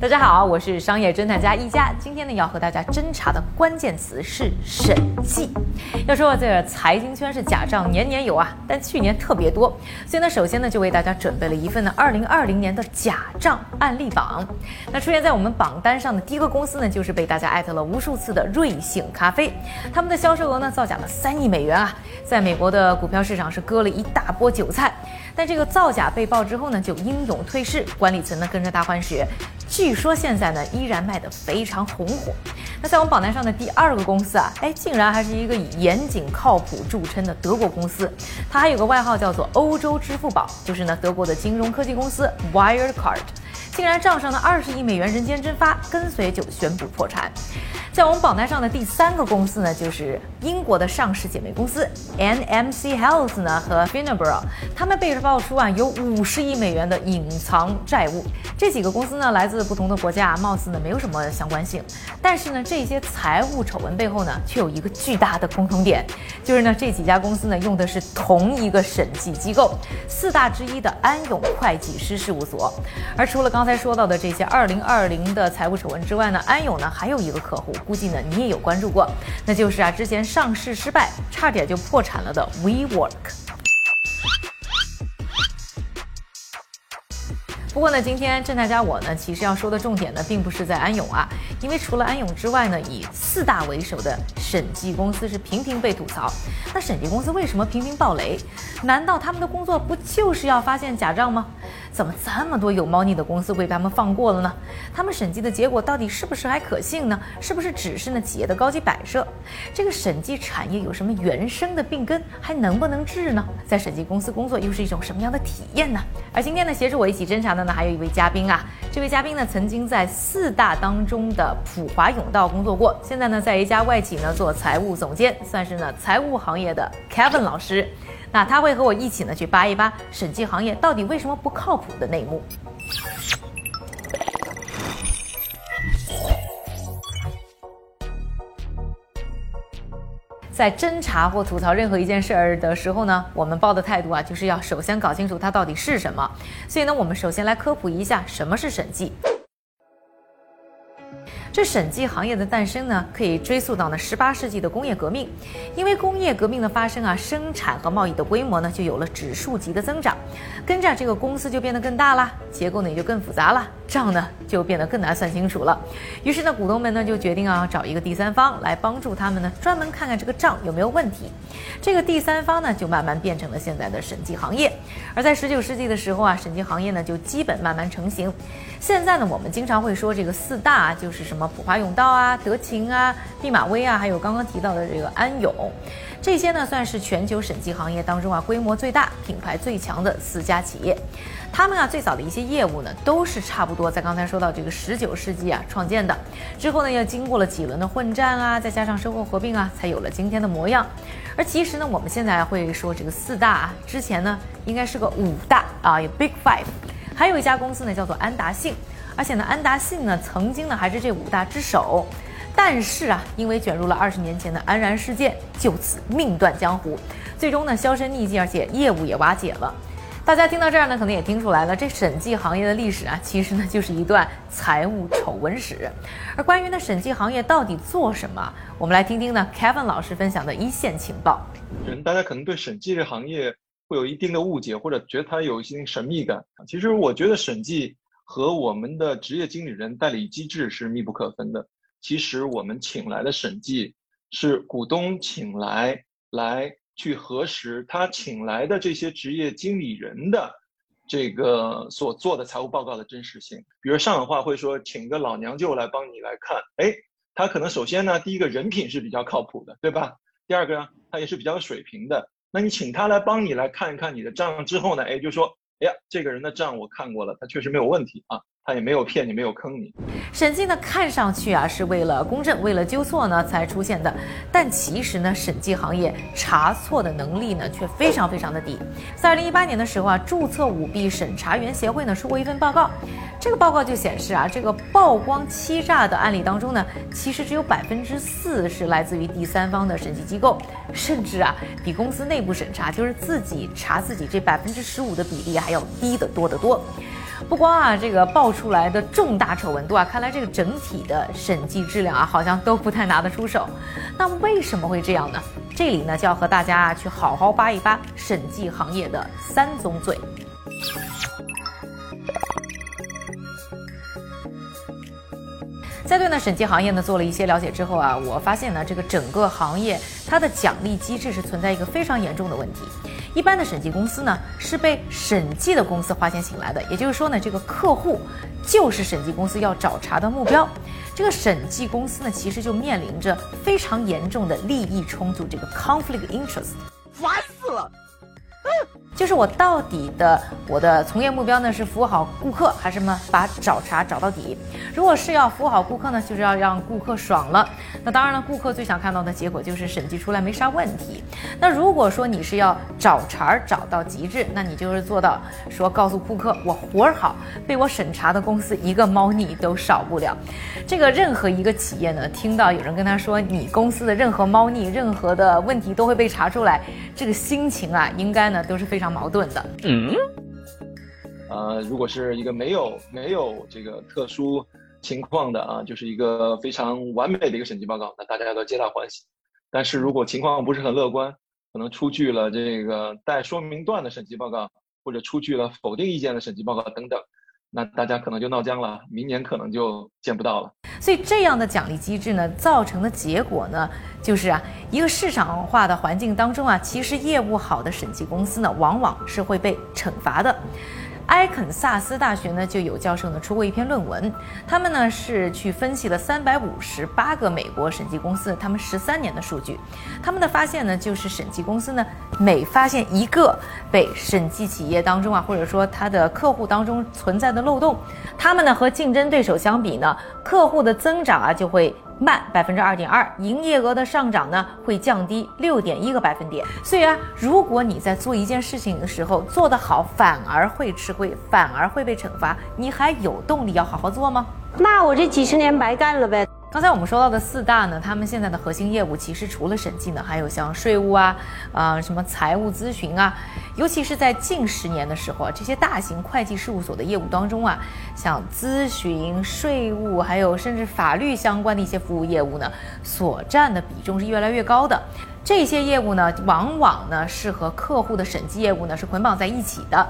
大家好，我是商业侦探家一加。今天呢，要和大家侦查的关键词是审计。要说这财经圈是假账年年有啊，但去年特别多，所以呢，首先呢，就为大家准备了一份呢二零二零年的假账案例榜。那出现在我们榜单上的第一个公司呢，就是被大家艾特了无数次的瑞幸咖啡。他们的销售额呢，造假了三亿美元啊，在美国的股票市场是割了一大波韭菜。但这个造假被曝之后呢，就英勇退市，管理层呢跟着大换血。据说现在呢依然卖得非常红火。那在我们榜单上的第二个公司啊，哎，竟然还是一个以严谨靠谱著称的德国公司，它还有个外号叫做“欧洲支付宝”，就是呢德国的金融科技公司 Wirecard，竟然账上的二十亿美元人间蒸发，跟随就宣布破产。在我们榜单上的第三个公司呢，就是英国的上市姐妹公司 NMC Health 呢和 f i n a b r a 他们被爆出啊有五十亿美元的隐藏债务。这几个公司呢来自不同的国家，貌似呢没有什么相关性，但是呢这些财务丑闻背后呢却有一个巨大的共同点，就是呢这几家公司呢用的是同一个审计机构，四大之一的安永会计师事务所。而除了刚才说到的这些二零二零的财务丑闻之外呢，安永呢还有一个客户。估计呢，你也有关注过，那就是啊，之前上市失败，差点就破产了的 WeWork。不过呢，今天郑大家我呢，其实要说的重点呢，并不是在安永啊，因为除了安永之外呢，以四大为首的审计公司是频频被吐槽。那审计公司为什么频频爆雷？难道他们的工作不就是要发现假账吗？怎么这么多有猫腻的公司被他们放过了呢？他们审计的结果到底是不是还可信呢？是不是只是呢企业的高级摆设？这个审计产业有什么原生的病根？还能不能治呢？在审计公司工作又是一种什么样的体验呢？而今天呢，协助我一起侦查的。呢还有一位嘉宾啊，这位嘉宾呢曾经在四大当中的普华永道工作过，现在呢在一家外企呢做财务总监，算是呢财务行业的 Kevin 老师。那他会和我一起呢去扒一扒审计行业到底为什么不靠谱的内幕。在侦查或吐槽任何一件事儿的时候呢，我们抱的态度啊，就是要首先搞清楚它到底是什么。所以呢，我们首先来科普一下什么是审计。这审计行业的诞生呢，可以追溯到呢十八世纪的工业革命。因为工业革命的发生啊，生产和贸易的规模呢就有了指数级的增长，跟着这个公司就变得更大了，结构呢也就更复杂了，账呢就变得更难算清楚了。于是呢，股东们呢就决定啊找一个第三方来帮助他们呢，专门看看这个账有没有问题。这个第三方呢就慢慢变成了现在的审计行业。而在十九世纪的时候啊，审计行业呢就基本慢慢成型。现在呢，我们经常会说这个四大就是什么？普华永道啊、德勤啊、毕马威啊，还有刚刚提到的这个安永，这些呢算是全球审计行业当中啊规模最大、品牌最强的四家企业。他们啊最早的一些业务呢都是差不多在刚才说到这个十九世纪啊创建的，之后呢又经过了几轮的混战啊，再加上收购合并啊，才有了今天的模样。而其实呢，我们现在会说这个四大啊，之前呢应该是个五大啊，有 Big Five，还有一家公司呢叫做安达信。而且呢，安达信呢，曾经呢还是这五大之首，但是啊，因为卷入了二十年前的安然事件，就此命断江湖，最终呢销声匿迹，而且业务也瓦解了。大家听到这儿呢，可能也听出来了，这审计行业的历史啊，其实呢就是一段财务丑闻史。而关于呢审计行业到底做什么，我们来听听呢 Kevin 老师分享的一线情报。人大家可能对审计这行业会有一定的误解，或者觉得它有一些神秘感。其实我觉得审计。和我们的职业经理人代理机制是密不可分的。其实我们请来的审计是股东请来，来去核实他请来的这些职业经理人的这个所做的财务报告的真实性。比如上海话会说，请个老娘舅来帮你来看，哎，他可能首先呢，第一个人品是比较靠谱的，对吧？第二个呢，他也是比较有水平的。那你请他来帮你来看一看你的账之后呢，哎，就说。哎呀，这个人的账我看过了，他确实没有问题啊。他也没有骗你，没有坑你。审计呢，看上去啊是为了公正、为了纠错呢才出现的，但其实呢，审计行业查错的能力呢却非常非常的低。在二零一八年的时候啊，注册舞弊审查员协会呢出过一份报告，这个报告就显示啊，这个曝光欺诈的案例当中呢，其实只有百分之四是来自于第三方的审计机构，甚至啊比公司内部审查，就是自己查自己这百分之十五的比例还要低得多得多。不光啊，这个爆出来的重大丑闻多啊，看来这个整体的审计质量啊，好像都不太拿得出手。那为什么会这样呢？这里呢，就要和大家啊去好好扒一扒审计行业的三宗罪。在对呢审计行业呢做了一些了解之后啊，我发现呢这个整个行业它的奖励机制是存在一个非常严重的问题。一般的审计公司呢是被审计的公司花钱请来的，也就是说呢这个客户就是审计公司要找茬的目标。这个审计公司呢其实就面临着非常严重的利益冲突，这个 conflict interest，烦死了。就是我到底的我的从业目标呢是服务好顾客，还是什么把找茬找到底？如果是要服务好顾客呢，就是要让顾客爽了。那当然了，顾客最想看到的结果就是审计出来没啥问题。那如果说你是要找茬找到极致，那你就是做到说告诉顾客我活儿好，被我审查的公司一个猫腻都少不了。这个任何一个企业呢，听到有人跟他说你公司的任何猫腻、任何的问题都会被查出来，这个心情啊，应该呢都是非常。矛盾的，嗯，呃，如果是一个没有没有这个特殊情况的啊，就是一个非常完美的一个审计报告，那大家都皆大欢喜。但是如果情况不是很乐观，可能出具了这个带说明段的审计报告，或者出具了否定意见的审计报告等等。那大家可能就闹僵了，明年可能就见不到了。所以这样的奖励机制呢，造成的结果呢，就是啊，一个市场化的环境当中啊，其实业务好的审计公司呢，往往是会被惩罚的。埃肯萨斯大学呢就有教授呢出过一篇论文，他们呢是去分析了三百五十八个美国审计公司他们十三年的数据，他们的发现呢就是审计公司呢每发现一个被审计企业当中啊或者说他的客户当中存在的漏洞，他们呢和竞争对手相比呢客户的增长啊就会。慢百分之二点二，营业额的上涨呢会降低六点一个百分点。所以啊，如果你在做一件事情的时候做得好，反而会吃亏，反而会被惩罚，你还有动力要好好做吗？那我这几十年白干了呗。刚才我们说到的四大呢，他们现在的核心业务其实除了审计呢，还有像税务啊，啊什么财务咨询啊，尤其是在近十年的时候啊，这些大型会计事务所的业务当中啊，像咨询、税务，还有甚至法律相关的一些服务业务呢，所占的比重是越来越高的。这些业务呢，往往呢是和客户的审计业务呢是捆绑在一起的。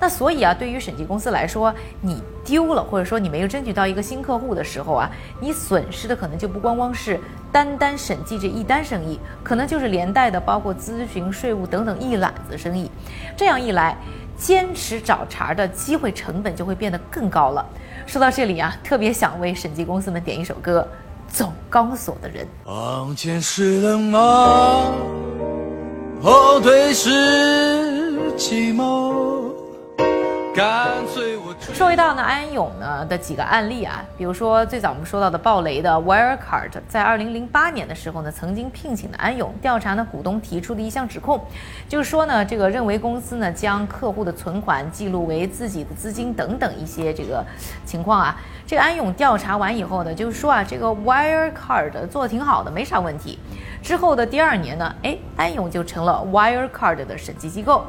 那所以啊，对于审计公司来说，你丢了，或者说你没有争取到一个新客户的时候啊，你损失的可能就不光光是单单审计这一单生意，可能就是连带的包括咨询、税务等等一揽子生意。这样一来，坚持找茬的机会成本就会变得更高了。说到这里啊，特别想为审计公司们点一首歌。走钢索的人，往前是冷漠，后退是寂寞。说回到呢，安永呢的几个案例啊，比如说最早我们说到的暴雷的 Wirecard，在二零零八年的时候呢，曾经聘请的安永调查呢股东提出的一项指控，就是说呢，这个认为公司呢将客户的存款记录为自己的资金等等一些这个情况啊。这个安永调查完以后呢，就是说啊，这个 Wirecard 做的挺好的，没啥问题。之后的第二年呢，哎，安永就成了 Wirecard 的审计机构。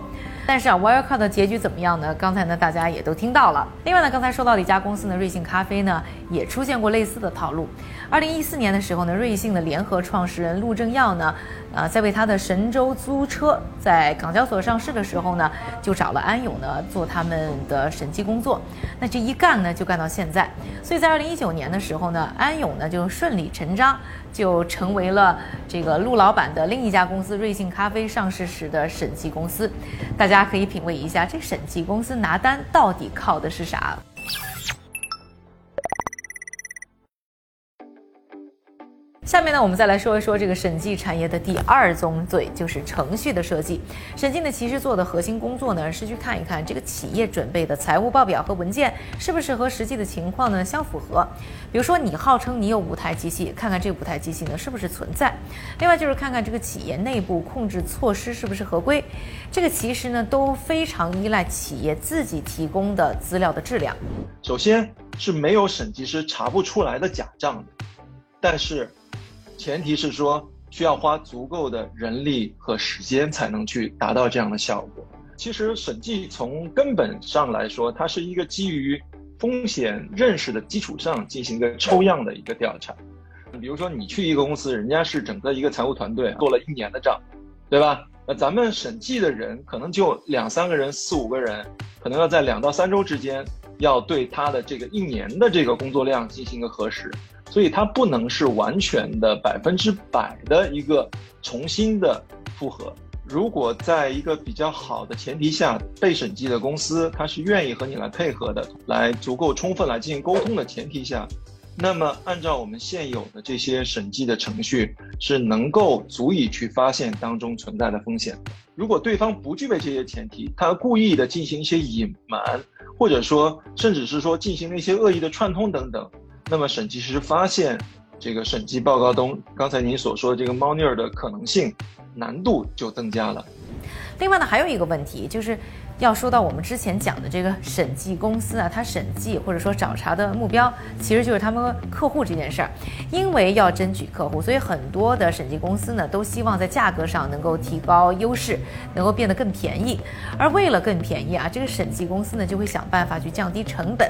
但是啊，Wirecard 的结局怎么样呢？刚才呢，大家也都听到了。另外呢，刚才说到的一家公司呢，瑞幸咖啡呢，也出现过类似的套路。二零一四年的时候呢，瑞幸的联合创始人陆正耀呢，呃，在为他的神州租车在港交所上市的时候呢，就找了安永呢做他们的审计工作。那这一干呢，就干到现在。所以在二零一九年的时候呢，安永呢就顺理成章就成为了这个陆老板的另一家公司瑞幸咖啡上市时的审计公司。大家可以品味一下，这审计公司拿单到底靠的是啥？下面呢，我们再来说一说这个审计产业的第二宗罪，就是程序的设计。审计呢，其实做的核心工作呢，是去看一看这个企业准备的财务报表和文件是不是和实际的情况呢相符合。比如说，你号称你有五台机器，看看这五台机器呢是不是存在。另外就是看看这个企业内部控制措施是不是合规。这个其实呢都非常依赖企业自己提供的资料的质量。首先是没有审计师查不出来的假账的，但是。前提是说需要花足够的人力和时间才能去达到这样的效果。其实审计从根本上来说，它是一个基于风险认识的基础上进行一个抽样的一个调查。比如说你去一个公司，人家是整个一个财务团队做了一年的账，对吧？那咱们审计的人可能就两三个人、四五个人，可能要在两到三周之间，要对他的这个一年的这个工作量进行一个核实，所以它不能是完全的百分之百的一个重新的复核。如果在一个比较好的前提下，被审计的公司它是愿意和你来配合的，来足够充分来进行沟通的前提下，那么按照我们现有的这些审计的程序，是能够足以去发现当中存在的风险。如果对方不具备这些前提，他故意的进行一些隐瞒，或者说甚至是说进行了一些恶意的串通等等，那么审计师发现这个审计报告中刚才您所说的这个猫腻儿的可能性。难度就增加了。另外呢，还有一个问题，就是要说到我们之前讲的这个审计公司啊，它审计或者说找茬的目标，其实就是他们客户这件事儿。因为要争取客户，所以很多的审计公司呢，都希望在价格上能够提高优势，能够变得更便宜。而为了更便宜啊，这个审计公司呢，就会想办法去降低成本。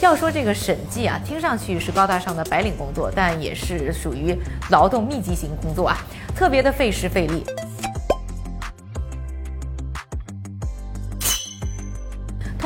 要说这个审计啊，听上去是高大上的白领工作，但也是属于劳动密集型工作啊。特别的费时费力。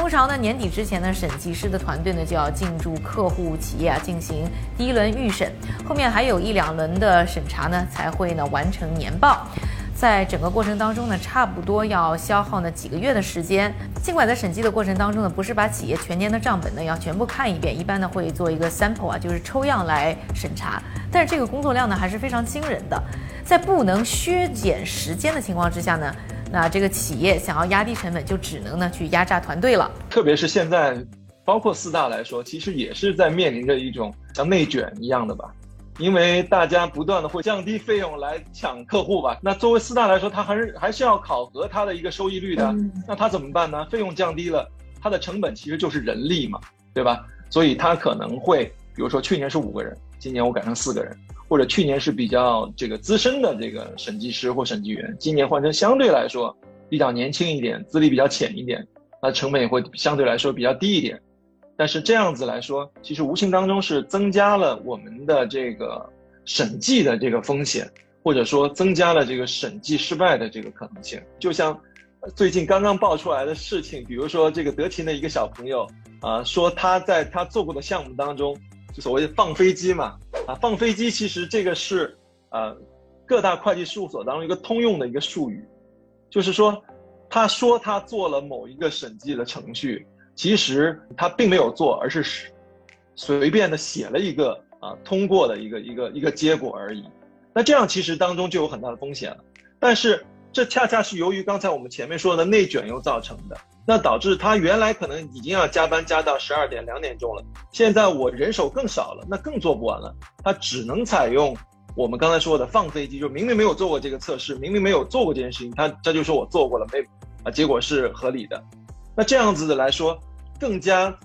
通常呢，年底之前呢，审计师的团队呢就要进驻客户企业啊，进行第一轮预审，后面还有一两轮的审查呢，才会呢完成年报。在整个过程当中呢，差不多要消耗呢几个月的时间。尽管在审计的过程当中呢，不是把企业全年的账本呢要全部看一遍，一般呢会做一个 sample 啊，就是抽样来审查。但是这个工作量呢还是非常惊人的。在不能削减时间的情况之下呢，那这个企业想要压低成本，就只能呢去压榨团队了。特别是现在，包括四大来说，其实也是在面临着一种像内卷一样的吧。因为大家不断的会降低费用来抢客户吧，那作为四大来说，它还是还是要考核它的一个收益率的，那它怎么办呢？费用降低了，它的成本其实就是人力嘛，对吧？所以它可能会，比如说去年是五个人，今年我改成四个人，或者去年是比较这个资深的这个审计师或审计员，今年换成相对来说比较年轻一点、资历比较浅一点，那成本也会相对来说比较低一点。但是这样子来说，其实无形当中是增加了我们的这个审计的这个风险，或者说增加了这个审计失败的这个可能性。就像最近刚刚爆出来的事情，比如说这个德勤的一个小朋友啊，说他在他做过的项目当中，就所谓的放飞机嘛，啊，放飞机其实这个是呃各大会计事务所当中一个通用的一个术语，就是说他说他做了某一个审计的程序。其实他并没有做，而是随便的写了一个啊通过的一个一个一个结果而已。那这样其实当中就有很大的风险了。但是这恰恰是由于刚才我们前面说的内卷又造成的，那导致他原来可能已经要加班加到十二点两点钟了，现在我人手更少了，那更做不完了。他只能采用我们刚才说的放飞机，就明明没有做过这个测试，明明没有做过这件事情，他他就说我做过了，没啊，结果是合理的。那这样子的来说。更加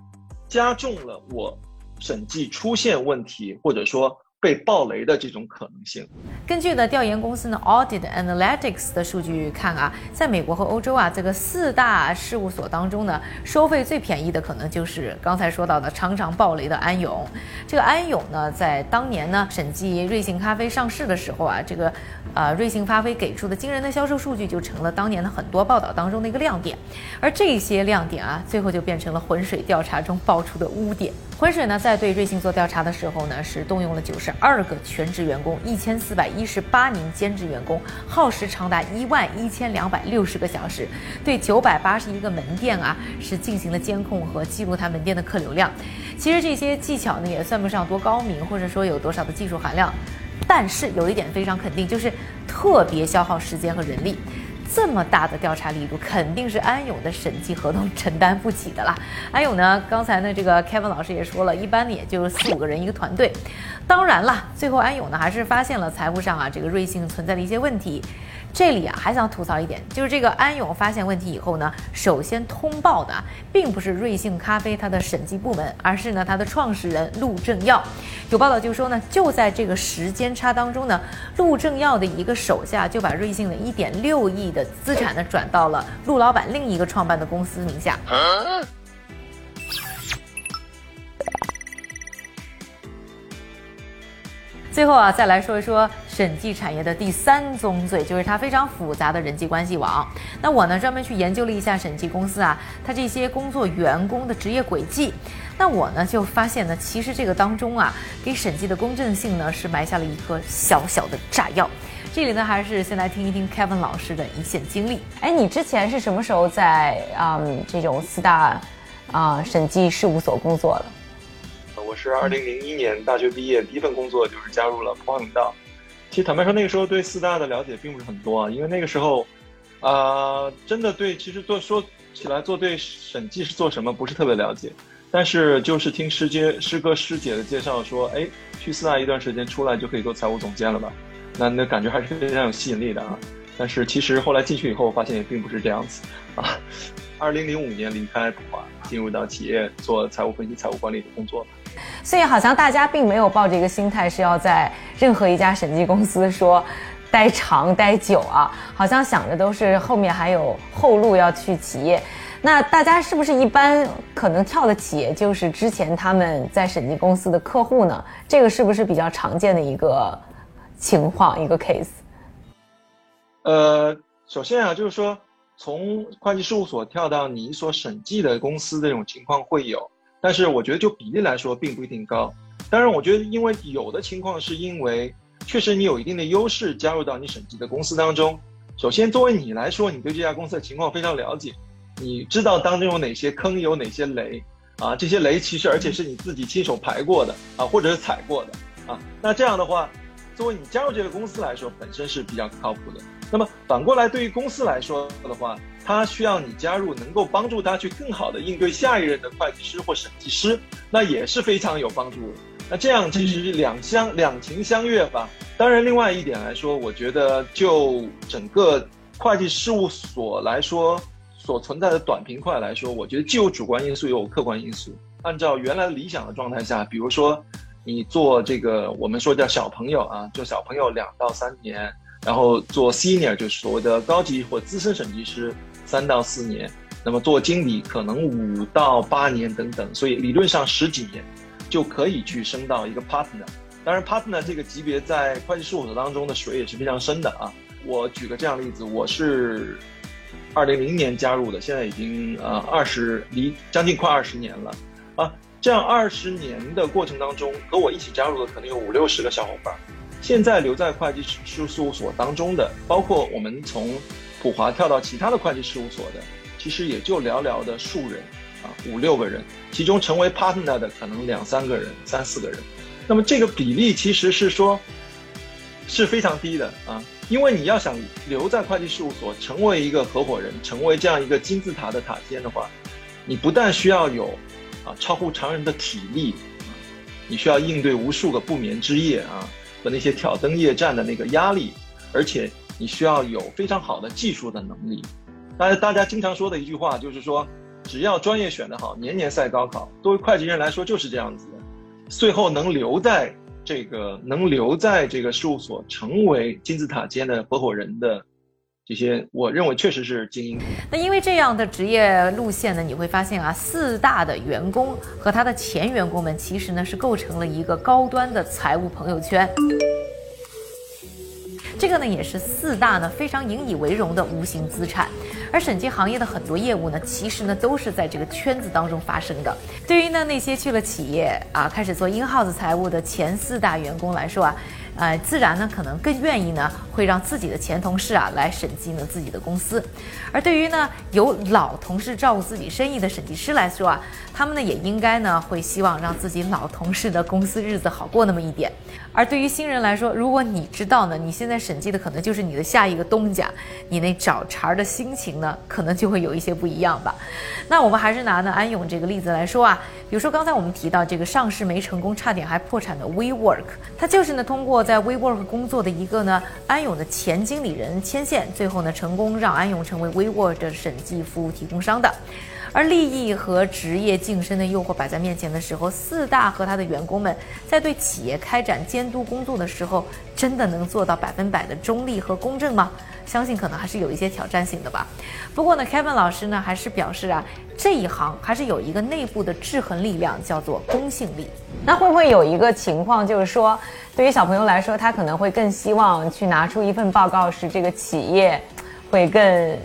加重了我审计出现问题，或者说。被暴雷的这种可能性。根据呢调研公司呢 Audit Analytics 的数据看啊，在美国和欧洲啊这个四大事务所当中呢，收费最便宜的可能就是刚才说到的常常暴雷的安永。这个安永呢，在当年呢审计瑞幸咖啡上市的时候啊，这个呃瑞幸咖啡给出的惊人的销售数据就成了当年的很多报道当中的一个亮点。而这些亮点啊，最后就变成了浑水调查中爆出的污点。浑水呢在对瑞幸做调查的时候呢，是动用了九十。二个全职员工，一千四百一十八名兼职员工，耗时长达一万一千两百六十个小时，对九百八十一个门店啊是进行了监控和记录他门店的客流量。其实这些技巧呢也算不上多高明，或者说有多少的技术含量，但是有一点非常肯定，就是特别消耗时间和人力。这么大的调查力度，肯定是安永的审计合同承担不起的啦。安永呢，刚才呢这个 Kevin 老师也说了，一般呢也就四五个人一个团队。当然了，最后安永呢还是发现了财务上啊这个瑞幸存在的一些问题。这里啊还想吐槽一点，就是这个安永发现问题以后呢，首先通报的并不是瑞幸咖啡它的审计部门，而是呢它的创始人陆正耀。有报道就说呢，就在这个时间差当中呢，陆正耀的一个手下就把瑞幸的一点六亿的资产呢转到了陆老板另一个创办的公司名下。最后啊，再来说一说审计产业的第三宗罪，就是它非常复杂的人际关系网。那我呢，专门去研究了一下审计公司啊，它这些工作员工的职业轨迹。那我呢，就发现呢，其实这个当中啊，给审计的公正性呢，是埋下了一颗小小的炸药。这里呢，还是先来听一听 Kevin 老师的一线经历。哎，你之前是什么时候在嗯这种四大啊审计事务所工作的？我是二零零一年大学毕业，第一份工作就是加入了普华永道。其实坦白说，那个时候对四大的了解并不是很多啊，因为那个时候，啊，真的对，其实做说起来做对审计是做什么不是特别了解，但是就是听师姐师哥师姐的介绍说，哎，去四大一段时间出来就可以做财务总监了吧？那那感觉还是非常有吸引力的啊。但是其实后来进去以后，发现也并不是这样子啊。二零零五年离开普华，进入到企业做财务分析、财务管理的工作。所以好像大家并没有抱着一个心态是要在任何一家审计公司说待长待久啊，好像想着都是后面还有后路要去企业。那大家是不是一般可能跳的企业就是之前他们在审计公司的客户呢？这个是不是比较常见的一个情况一个 case？呃，首先啊，就是说从会计事务所跳到你所审计的公司这种情况会有。但是我觉得就比例来说并不一定高，当然我觉得因为有的情况是因为确实你有一定的优势加入到你审计的公司当中。首先作为你来说，你对这家公司的情况非常了解，你知道当中有哪些坑，有哪些雷啊，这些雷其实而且是你自己亲手排过的啊，或者是踩过的啊。那这样的话，作为你加入这个公司来说，本身是比较靠谱的。那么反过来对于公司来说的话，他需要你加入，能够帮助他去更好的应对下一任的会计师或审计师，那也是非常有帮助的。那这样其实是两相两情相悦吧。当然，另外一点来说，我觉得就整个会计事务所来说，所存在的短平快来说，我觉得既有主观因素，也有客观因素。按照原来理想的状态下，比如说你做这个，我们说叫小朋友啊，做小朋友两到三年，然后做 senior 就是所谓的高级或资深审计师。三到四年，那么做经理可能五到八年等等，所以理论上十几年就可以去升到一个 partner。当然，partner 这个级别在会计事务所当中的水也是非常深的啊。我举个这样例子，我是二零零年加入的，现在已经呃二十离将近快二十年了啊。这样二十年的过程当中，和我一起加入的可能有五六十个小伙伴。现在留在会计事务所当中的，包括我们从。普华跳到其他的会计事务所的，其实也就寥寥的数人，啊，五六个人，其中成为 partner 的可能两三个人、三四个人，那么这个比例其实是说，是非常低的啊，因为你要想留在会计事务所，成为一个合伙人，成为这样一个金字塔的塔尖的话，你不但需要有啊超乎常人的体力，你需要应对无数个不眠之夜啊和那些挑灯夜战的那个压力，而且。你需要有非常好的技术的能力，但是大家经常说的一句话就是说，只要专业选得好，年年赛高考。作为会计人来说就是这样子的，最后能留在这个能留在这个事务所，成为金字塔尖的合伙人的这些，我认为确实是精英。那因为这样的职业路线呢，你会发现啊，四大的员工和他的前员工们，其实呢是构成了一个高端的财务朋友圈。这个呢也是四大呢非常引以为荣的无形资产，而审计行业的很多业务呢，其实呢都是在这个圈子当中发生的。对于呢那些去了企业啊，开始做 in house 财务的前四大员工来说啊。呃，自然呢，可能更愿意呢，会让自己的前同事啊来审计呢自己的公司。而对于呢有老同事照顾自己生意的审计师来说啊，他们呢也应该呢会希望让自己老同事的公司日子好过那么一点。而对于新人来说，如果你知道呢，你现在审计的可能就是你的下一个东家，你那找茬的心情呢，可能就会有一些不一样吧。那我们还是拿呢安永这个例子来说啊，比如说刚才我们提到这个上市没成功，差点还破产的 WeWork，它就是呢通过在 WeWork 工作的一个呢，安永的前经理人牵线，最后呢成功让安永成为 WeWork 的审计服务提供商的。而利益和职业晋升的诱惑摆在面前的时候，四大和他的员工们在对企业开展监督工作的时候，真的能做到百分百的中立和公正吗？相信可能还是有一些挑战性的吧。不过呢，Kevin 老师呢还是表示啊，这一行还是有一个内部的制衡力量，叫做公信力。那会不会有一个情况，就是说，对于小朋友来说，他可能会更希望去拿出一份报告，是这个企业会更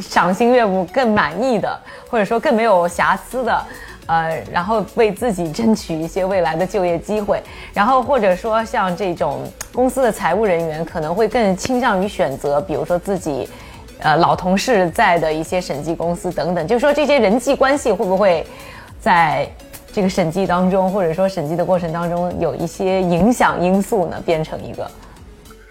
赏心悦目、更满意的，或者说更没有瑕疵的，呃，然后为自己争取一些未来的就业机会，然后或者说像这种公司的财务人员可能会更倾向于选择，比如说自己，呃，老同事在的一些审计公司等等，就是说这些人际关系会不会在这个审计当中，或者说审计的过程当中有一些影响因素呢？变成一个，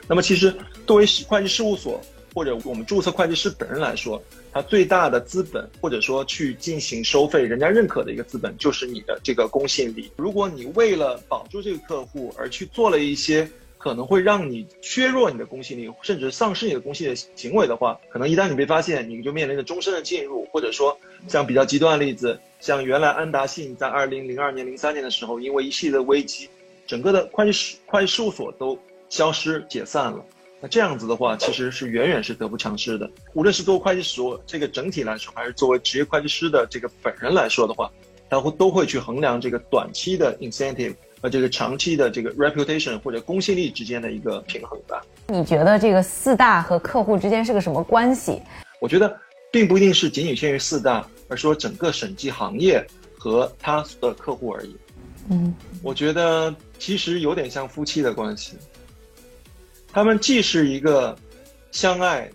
那么其实作为会计事务所。或者我们注册会计师本人来说，他最大的资本，或者说去进行收费，人家认可的一个资本，就是你的这个公信力。如果你为了保住这个客户而去做了一些可能会让你削弱你的公信力，甚至丧失你的公信力的行为的话，可能一旦你被发现，你就面临着终身的禁入，或者说像比较极端的例子，像原来安达信在二零零二年、零三年的时候，因为一系列的危机，整个的会计事会计事务所都消失解散了。那这样子的话，其实是远远是得不偿失的。无论是作为会计所这个整体来说，还是作为职业会计师的这个本人来说的话，他会都会去衡量这个短期的 incentive 和这个长期的这个 reputation 或者公信力之间的一个平衡吧。你觉得这个四大和客户之间是个什么关系？我觉得并不一定是仅仅限于四大，而说整个审计行业和他的客户而已。嗯，我觉得其实有点像夫妻的关系。他们既是一个相爱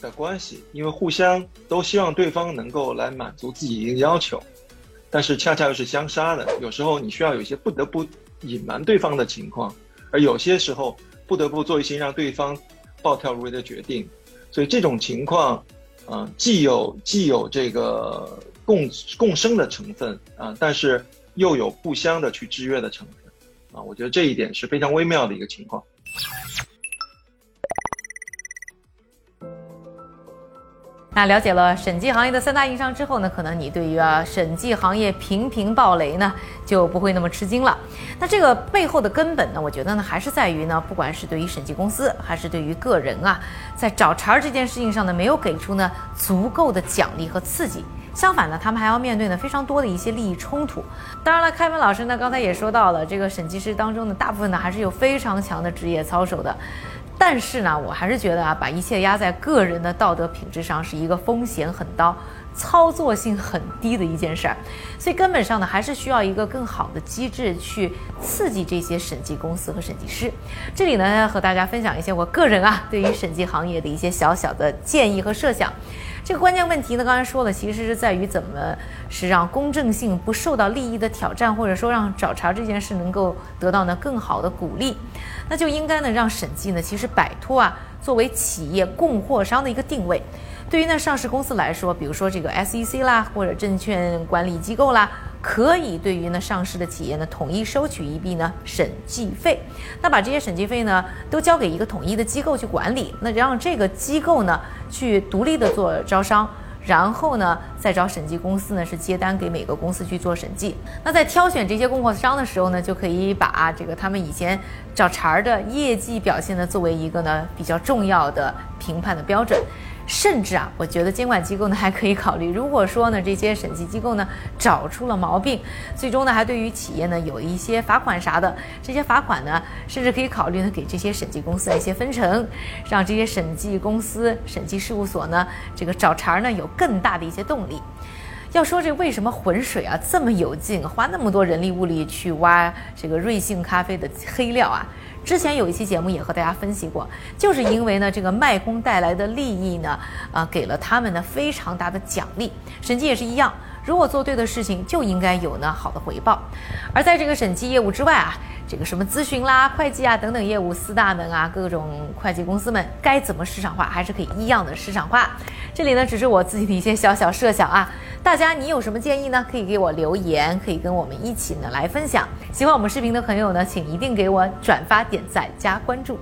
的关系，因为互相都希望对方能够来满足自己一个要求，但是恰恰又是相杀的。有时候你需要有一些不得不隐瞒对方的情况，而有些时候不得不做一些让对方暴跳如雷的决定。所以这种情况，嗯，既有既有这个共共生的成分啊，但是又有互相的去制约的成分啊。我觉得这一点是非常微妙的一个情况。那了解了审计行业的三大硬伤之后呢，可能你对于啊审计行业频频爆雷呢就不会那么吃惊了。那这个背后的根本呢，我觉得呢还是在于呢，不管是对于审计公司还是对于个人啊，在找茬儿这件事情上呢，没有给出呢足够的奖励和刺激。相反呢，他们还要面对呢非常多的一些利益冲突。当然了，开文老师呢刚才也说到了，这个审计师当中呢，大部分呢还是有非常强的职业操守的。但是呢，我还是觉得啊，把一切压在个人的道德品质上是一个风险很高、操作性很低的一件事儿。所以根本上呢，还是需要一个更好的机制去刺激这些审计公司和审计师。这里呢，和大家分享一些我个人啊对于审计行业的一些小小的建议和设想。这个关键问题呢，刚才说了，其实是在于怎么是让公正性不受到利益的挑战，或者说让找茬这件事能够得到呢更好的鼓励，那就应该呢让审计呢其实摆脱啊作为企业供货商的一个定位。对于呢上市公司来说，比如说这个 SEC 啦，或者证券管理机构啦。可以对于呢上市的企业呢统一收取一笔呢审计费，那把这些审计费呢都交给一个统一的机构去管理，那让这个机构呢去独立的做招商，然后呢再找审计公司呢是接单给每个公司去做审计。那在挑选这些供货商的时候呢，就可以把这个他们以前找茬儿的业绩表现呢作为一个呢比较重要的评判的标准。甚至啊，我觉得监管机构呢还可以考虑，如果说呢这些审计机构呢找出了毛病，最终呢还对于企业呢有一些罚款啥的，这些罚款呢甚至可以考虑呢给这些审计公司一些分成，让这些审计公司、审计事务所呢这个找茬呢有更大的一些动力。要说这为什么浑水啊这么有劲，花那么多人力物力去挖这个瑞幸咖啡的黑料啊？之前有一期节目也和大家分析过，就是因为呢，这个卖空带来的利益呢，啊，给了他们呢非常大的奖励。审计也是一样，如果做对的事情，就应该有呢好的回报。而在这个审计业务之外啊。这个什么咨询啦、会计啊等等业务，四大门啊，各种会计公司们该怎么市场化，还是可以一样的市场化。这里呢，只是我自己的一些小小设想啊。大家你有什么建议呢？可以给我留言，可以跟我们一起呢来分享。喜欢我们视频的朋友呢，请一定给我转发、点赞、加关注。